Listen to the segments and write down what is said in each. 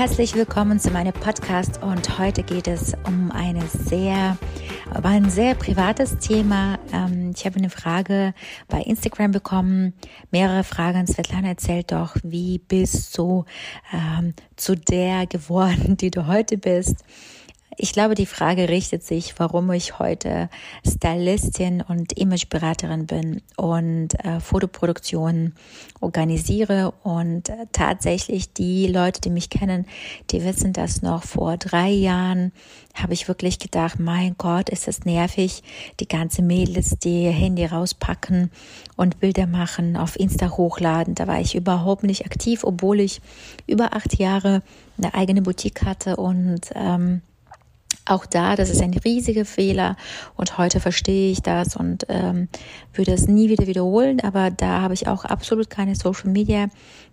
Herzlich willkommen zu meinem Podcast und heute geht es um eine sehr, aber ein sehr privates Thema. Ähm, ich habe eine Frage bei Instagram bekommen, mehrere Fragen. Svetlana erzählt doch, wie bist du ähm, zu der geworden, die du heute bist? Ich glaube, die Frage richtet sich, warum ich heute Stylistin und Imageberaterin bin und äh, Fotoproduktionen organisiere. Und äh, tatsächlich die Leute, die mich kennen, die wissen das noch vor drei Jahren habe ich wirklich gedacht, mein Gott, ist das nervig, die ganze Mädels, die ihr Handy rauspacken und Bilder machen, auf Insta hochladen. Da war ich überhaupt nicht aktiv, obwohl ich über acht Jahre eine eigene Boutique hatte und ähm, auch da, das ist ein riesiger Fehler und heute verstehe ich das und ähm, würde es nie wieder wiederholen, aber da habe ich auch absolut keine Social Media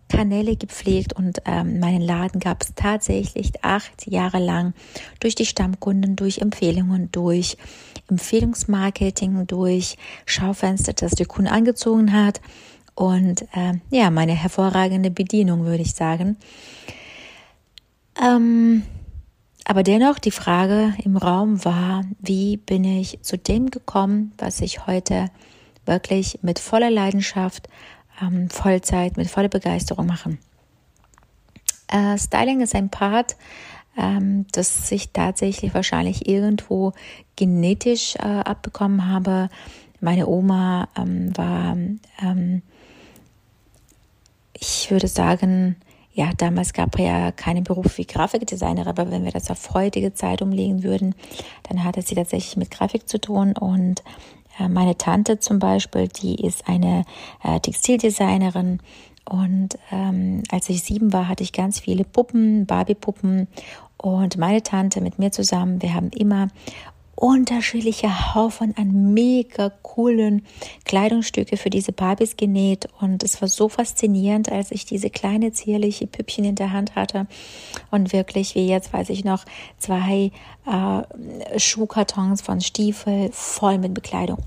Kanäle gepflegt und ähm, meinen Laden gab es tatsächlich acht Jahre lang durch die Stammkunden, durch Empfehlungen, durch Empfehlungsmarketing, durch Schaufenster, das die Kunden angezogen hat und äh, ja, meine hervorragende Bedienung, würde ich sagen. Ähm, aber dennoch die Frage im Raum war, wie bin ich zu dem gekommen, was ich heute wirklich mit voller Leidenschaft, ähm, Vollzeit, mit voller Begeisterung mache. Äh, Styling ist ein Part, ähm, das ich tatsächlich wahrscheinlich irgendwo genetisch äh, abbekommen habe. Meine Oma ähm, war, ähm, ich würde sagen, ja, damals gab es ja keinen Beruf wie Grafikdesigner, aber wenn wir das auf heutige Zeit umlegen würden, dann hatte sie tatsächlich mit Grafik zu tun. Und äh, meine Tante zum Beispiel, die ist eine äh, Textildesignerin. Und ähm, als ich sieben war, hatte ich ganz viele Puppen, Barbie-Puppen. Und meine Tante mit mir zusammen, wir haben immer unterschiedliche Haufen an mega coolen Kleidungsstücke für diese Barbies genäht und es war so faszinierend, als ich diese kleine zierliche Püppchen in der Hand hatte und wirklich, wie jetzt weiß ich noch, zwei äh, Schuhkartons von Stiefel voll mit Bekleidung.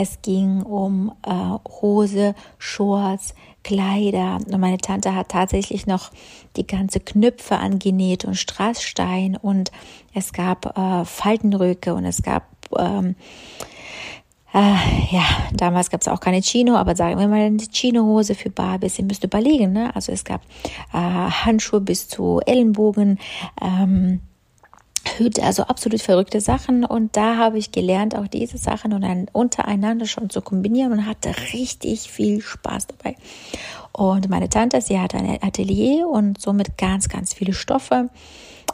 Es ging um äh, Hose, Shorts, Kleider. Und meine Tante hat tatsächlich noch die ganze Knöpfe angenäht und Strassstein und es gab äh, Faltenröcke und es gab ähm, äh, ja, damals gab es auch keine Chino, aber sagen wir mal eine Chino-Hose für Barbies. Ihr müsst überlegen, ne? Also es gab äh, Handschuhe bis zu Ellenbogen, ähm, also absolut verrückte Sachen. Und da habe ich gelernt, auch diese Sachen und dann untereinander schon zu kombinieren und hatte richtig viel Spaß dabei. Und meine Tante, sie hatte ein Atelier und somit ganz, ganz viele Stoffe.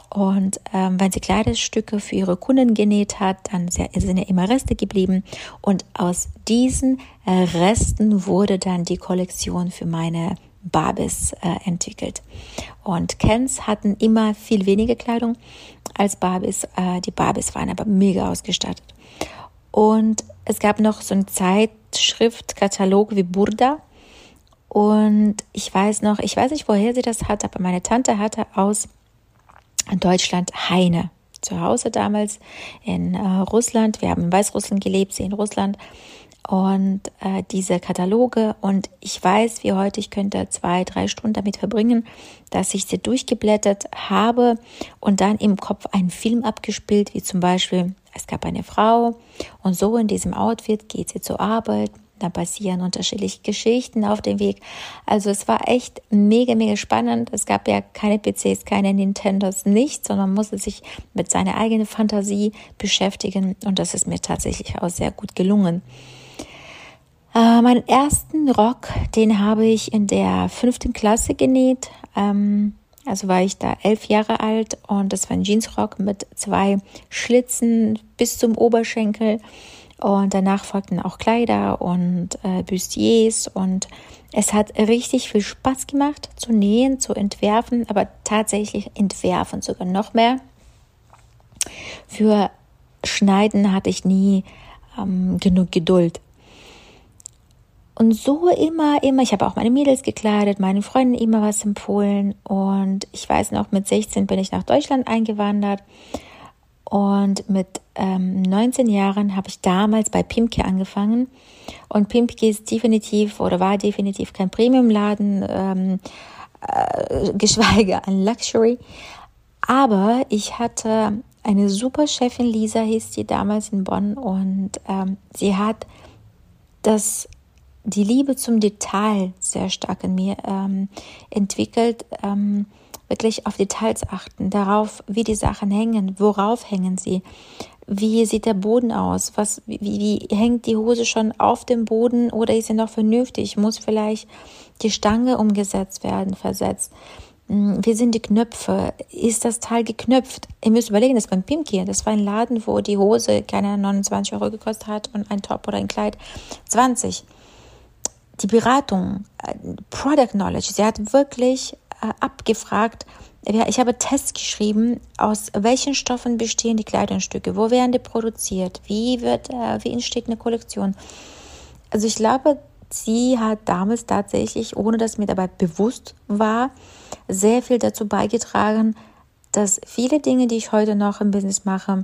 Und ähm, wenn sie Kleidungsstücke für ihre Kunden genäht hat, dann sind ja immer Reste geblieben. Und aus diesen äh, Resten wurde dann die Kollektion für meine Barbies äh, entwickelt. Und Kens hatten immer viel weniger Kleidung als Barbies. Äh, die Barbies waren aber mega ausgestattet. Und es gab noch so ein Zeitschriftkatalog wie Burda. Und ich weiß noch, ich weiß nicht, woher sie das hat, aber meine Tante hatte aus Deutschland Heine zu Hause damals in äh, Russland. Wir haben in Weißrussland gelebt, sie in Russland und äh, diese Kataloge und ich weiß wie heute, ich könnte zwei, drei Stunden damit verbringen, dass ich sie durchgeblättert habe und dann im Kopf einen Film abgespielt, wie zum Beispiel, es gab eine Frau und so in diesem Outfit geht sie zur Arbeit, da passieren unterschiedliche Geschichten auf dem Weg. Also es war echt mega, mega spannend. Es gab ja keine PCs, keine Nintendos, nichts, sondern man musste sich mit seiner eigenen Fantasie beschäftigen und das ist mir tatsächlich auch sehr gut gelungen. Äh, meinen ersten Rock, den habe ich in der fünften Klasse genäht. Ähm, also war ich da elf Jahre alt und das war ein Jeansrock mit zwei Schlitzen bis zum Oberschenkel. Und danach folgten auch Kleider und äh, Bustiers und es hat richtig viel Spaß gemacht zu nähen, zu entwerfen, aber tatsächlich entwerfen sogar noch mehr. Für Schneiden hatte ich nie ähm, genug Geduld. Und so immer, immer, ich habe auch meine Mädels gekleidet, meinen Freunden immer was empfohlen. Und ich weiß noch, mit 16 bin ich nach Deutschland eingewandert. Und mit ähm, 19 Jahren habe ich damals bei Pimke angefangen. Und Pimke ist definitiv oder war definitiv kein Premiumladen, ähm, äh, geschweige ein Luxury. Aber ich hatte eine super Chefin, Lisa hieß die damals in Bonn, und ähm, sie hat das die Liebe zum Detail sehr stark in mir ähm, entwickelt. Ähm, wirklich auf Details achten, darauf, wie die Sachen hängen, worauf hängen sie, wie sieht der Boden aus, was, wie, wie hängt die Hose schon auf dem Boden oder ist sie noch vernünftig, muss vielleicht die Stange umgesetzt werden, versetzt. Hm, wie sind die Knöpfe? Ist das Teil geknöpft? Ihr müsst überlegen, das beim Pimki, das war ein Laden, wo die Hose keine 29 Euro gekostet hat und ein Top oder ein Kleid 20 die Beratung, äh, Product Knowledge, sie hat wirklich äh, abgefragt, ich habe Tests geschrieben, aus welchen Stoffen bestehen die Kleidungsstücke, wo werden die produziert, wie wird, äh, wie entsteht eine Kollektion. Also ich glaube, sie hat damals tatsächlich, ohne dass mir dabei bewusst war, sehr viel dazu beigetragen, dass viele Dinge, die ich heute noch im Business mache,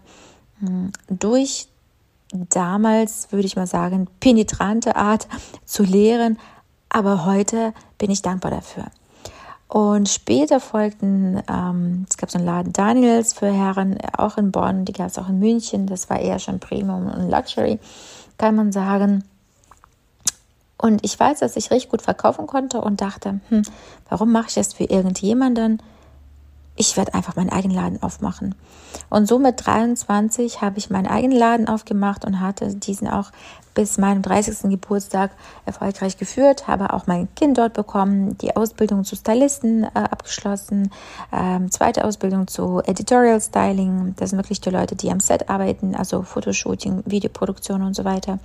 hm, durch damals, würde ich mal sagen, penetrante Art zu lehren, aber heute bin ich dankbar dafür. Und später folgten, ähm, es gab so einen Laden Daniels für Herren, auch in Bonn, die gab es auch in München, das war eher schon Premium und Luxury, kann man sagen. Und ich weiß, dass ich richtig gut verkaufen konnte und dachte, hm, warum mache ich das für irgendjemanden? Ich werde einfach meinen eigenen Laden aufmachen. Und so mit 23 habe ich meinen eigenen Laden aufgemacht und hatte diesen auch bis meinem 30. Geburtstag erfolgreich geführt, habe auch mein Kind dort bekommen, die Ausbildung zu Stylisten äh, abgeschlossen, ähm, zweite Ausbildung zu Editorial Styling, das sind wirklich die Leute, die am Set arbeiten, also Fotoshooting, Videoproduktion und so weiter.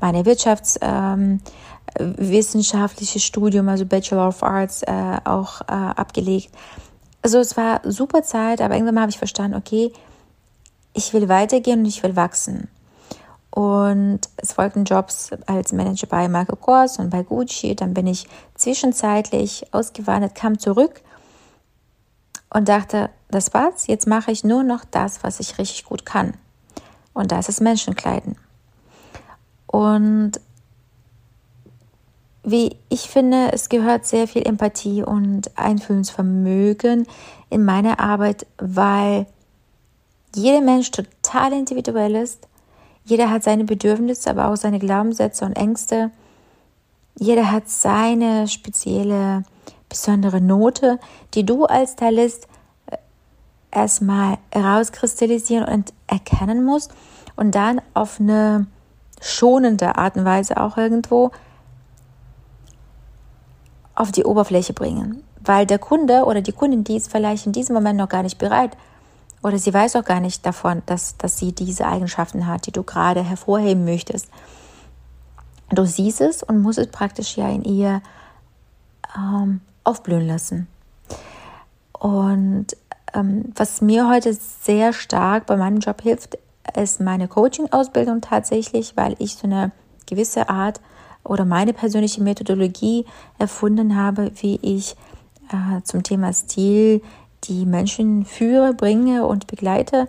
Meine Wirtschaftswissenschaftliche ähm, Studium, also Bachelor of Arts, äh, auch äh, abgelegt also es war super Zeit, aber irgendwann habe ich verstanden, okay, ich will weitergehen und ich will wachsen. Und es folgten Jobs als Manager bei Michael Kors und bei Gucci. Dann bin ich zwischenzeitlich ausgewandert, kam zurück und dachte, das war's, jetzt mache ich nur noch das, was ich richtig gut kann. Und das ist Menschenkleiden. Und wie ich finde, es gehört sehr viel Empathie und Einfühlungsvermögen in meine Arbeit, weil jeder Mensch total individuell ist. Jeder hat seine Bedürfnisse, aber auch seine Glaubenssätze und Ängste. Jeder hat seine spezielle, besondere Note, die du als Stylist äh, erstmal herauskristallisieren und erkennen musst und dann auf eine schonende Art und Weise auch irgendwo auf die Oberfläche bringen. Weil der Kunde oder die Kundin, die ist vielleicht in diesem Moment noch gar nicht bereit oder sie weiß auch gar nicht davon, dass, dass sie diese Eigenschaften hat, die du gerade hervorheben möchtest. Du siehst es und musst es praktisch ja in ihr ähm, aufblühen lassen. Und ähm, was mir heute sehr stark bei meinem Job hilft, ist meine Coaching-Ausbildung tatsächlich, weil ich so eine gewisse Art oder meine persönliche Methodologie erfunden habe, wie ich äh, zum Thema Stil die Menschen führe, bringe und begleite.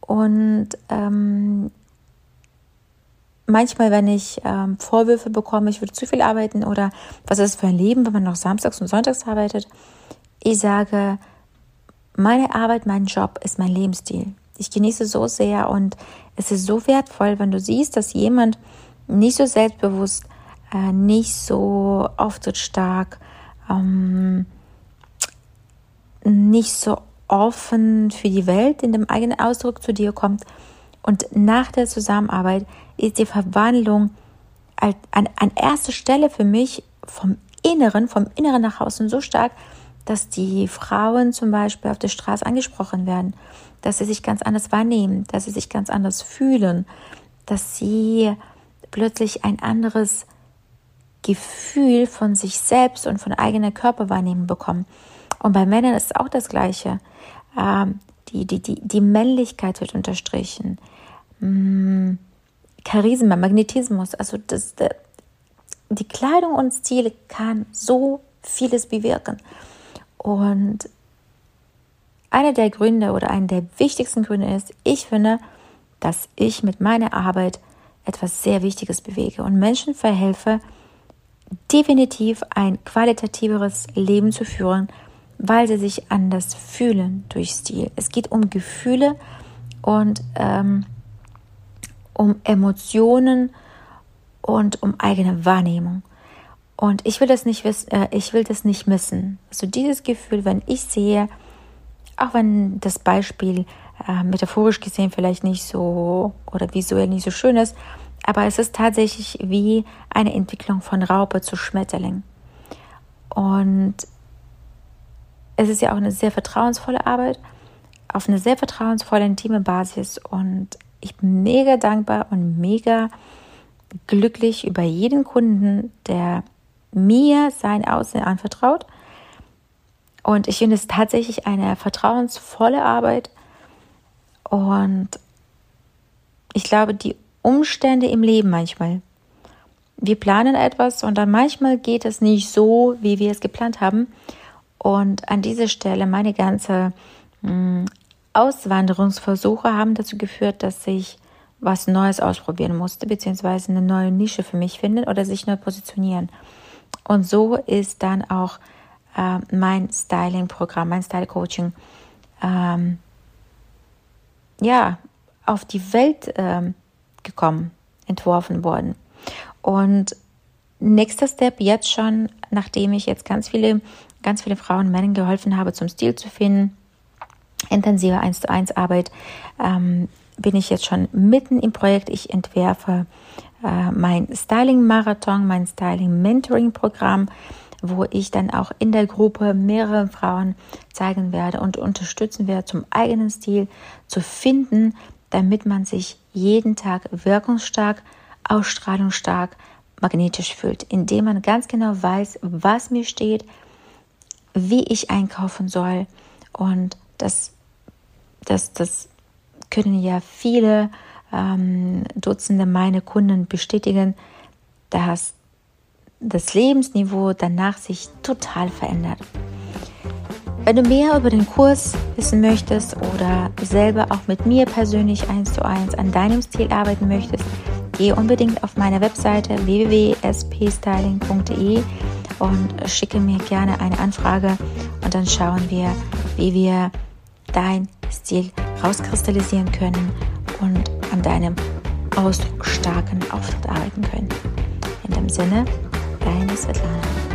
Und ähm, manchmal, wenn ich ähm, Vorwürfe bekomme, ich würde zu viel arbeiten oder was ist für ein Leben, wenn man noch samstags und sonntags arbeitet, ich sage, meine Arbeit, mein Job ist mein Lebensstil. Ich genieße so sehr und es ist so wertvoll, wenn du siehst, dass jemand nicht so selbstbewusst, äh, nicht so auftrittsstark, ähm, nicht so offen für die Welt in dem eigenen Ausdruck zu dir kommt. Und nach der Zusammenarbeit ist die Verwandlung an, an erster Stelle für mich vom Inneren, vom Inneren nach außen so stark, dass die Frauen zum Beispiel auf der Straße angesprochen werden, dass sie sich ganz anders wahrnehmen, dass sie sich ganz anders fühlen, dass sie plötzlich ein anderes Gefühl von sich selbst und von eigener Körperwahrnehmung bekommen. Und bei Männern ist auch das Gleiche. Ähm, die, die, die, die Männlichkeit wird unterstrichen. Hm, Charisma, Magnetismus, also das, die Kleidung und Stil kann so vieles bewirken. Und einer der Gründe oder einer der wichtigsten Gründe ist, ich finde, dass ich mit meiner Arbeit etwas sehr Wichtiges bewege und Menschen verhelfe, definitiv ein qualitativeres Leben zu führen, weil sie sich anders fühlen durch Stil. Es geht um Gefühle und ähm, um Emotionen und um eigene Wahrnehmung. Und ich will das nicht wissen, äh, ich will das nicht missen. Also dieses Gefühl, wenn ich sehe, auch wenn das Beispiel äh, metaphorisch gesehen vielleicht nicht so oder visuell nicht so schön ist, aber es ist tatsächlich wie eine Entwicklung von Raupe zu Schmetterling. Und es ist ja auch eine sehr vertrauensvolle Arbeit, auf eine sehr vertrauensvolle, intime Basis. Und ich bin mega dankbar und mega glücklich über jeden Kunden, der mir sein Aussehen anvertraut. Und ich finde es tatsächlich eine vertrauensvolle Arbeit. Und ich glaube, die Umstände im Leben manchmal. Wir planen etwas und dann manchmal geht es nicht so, wie wir es geplant haben. Und an dieser Stelle meine ganze hm, Auswanderungsversuche haben dazu geführt, dass ich was Neues ausprobieren musste, beziehungsweise eine neue Nische für mich finden oder sich neu positionieren. Und so ist dann auch äh, mein Styling-Programm, mein Style-Coaching, ähm, ja, auf die Welt ähm, gekommen, entworfen worden. Und nächster Step jetzt schon, nachdem ich jetzt ganz viele, ganz viele Frauen und Männern geholfen habe, zum Stil zu finden, intensive 1 zu 1 Arbeit, ähm, bin ich jetzt schon mitten im Projekt. Ich entwerfe äh, mein Styling-Marathon, mein Styling-Mentoring-Programm, wo ich dann auch in der Gruppe mehrere Frauen zeigen werde und unterstützen werde, zum eigenen Stil zu finden, damit man sich jeden Tag wirkungsstark, ausstrahlungsstark, magnetisch fühlt, indem man ganz genau weiß, was mir steht, wie ich einkaufen soll. Und das, das, das können ja viele ähm, Dutzende meiner Kunden bestätigen, dass das Lebensniveau danach sich total verändert. Wenn du mehr über den Kurs wissen möchtest oder selber auch mit mir persönlich eins zu eins an deinem Stil arbeiten möchtest, geh unbedingt auf meine Webseite www.spstyling.de und schicke mir gerne eine Anfrage und dann schauen wir, wie wir dein Stil rauskristallisieren können und an deinem ausdrucksstarken Auftritt arbeiten können. In dem Sinne, deine Svetlana.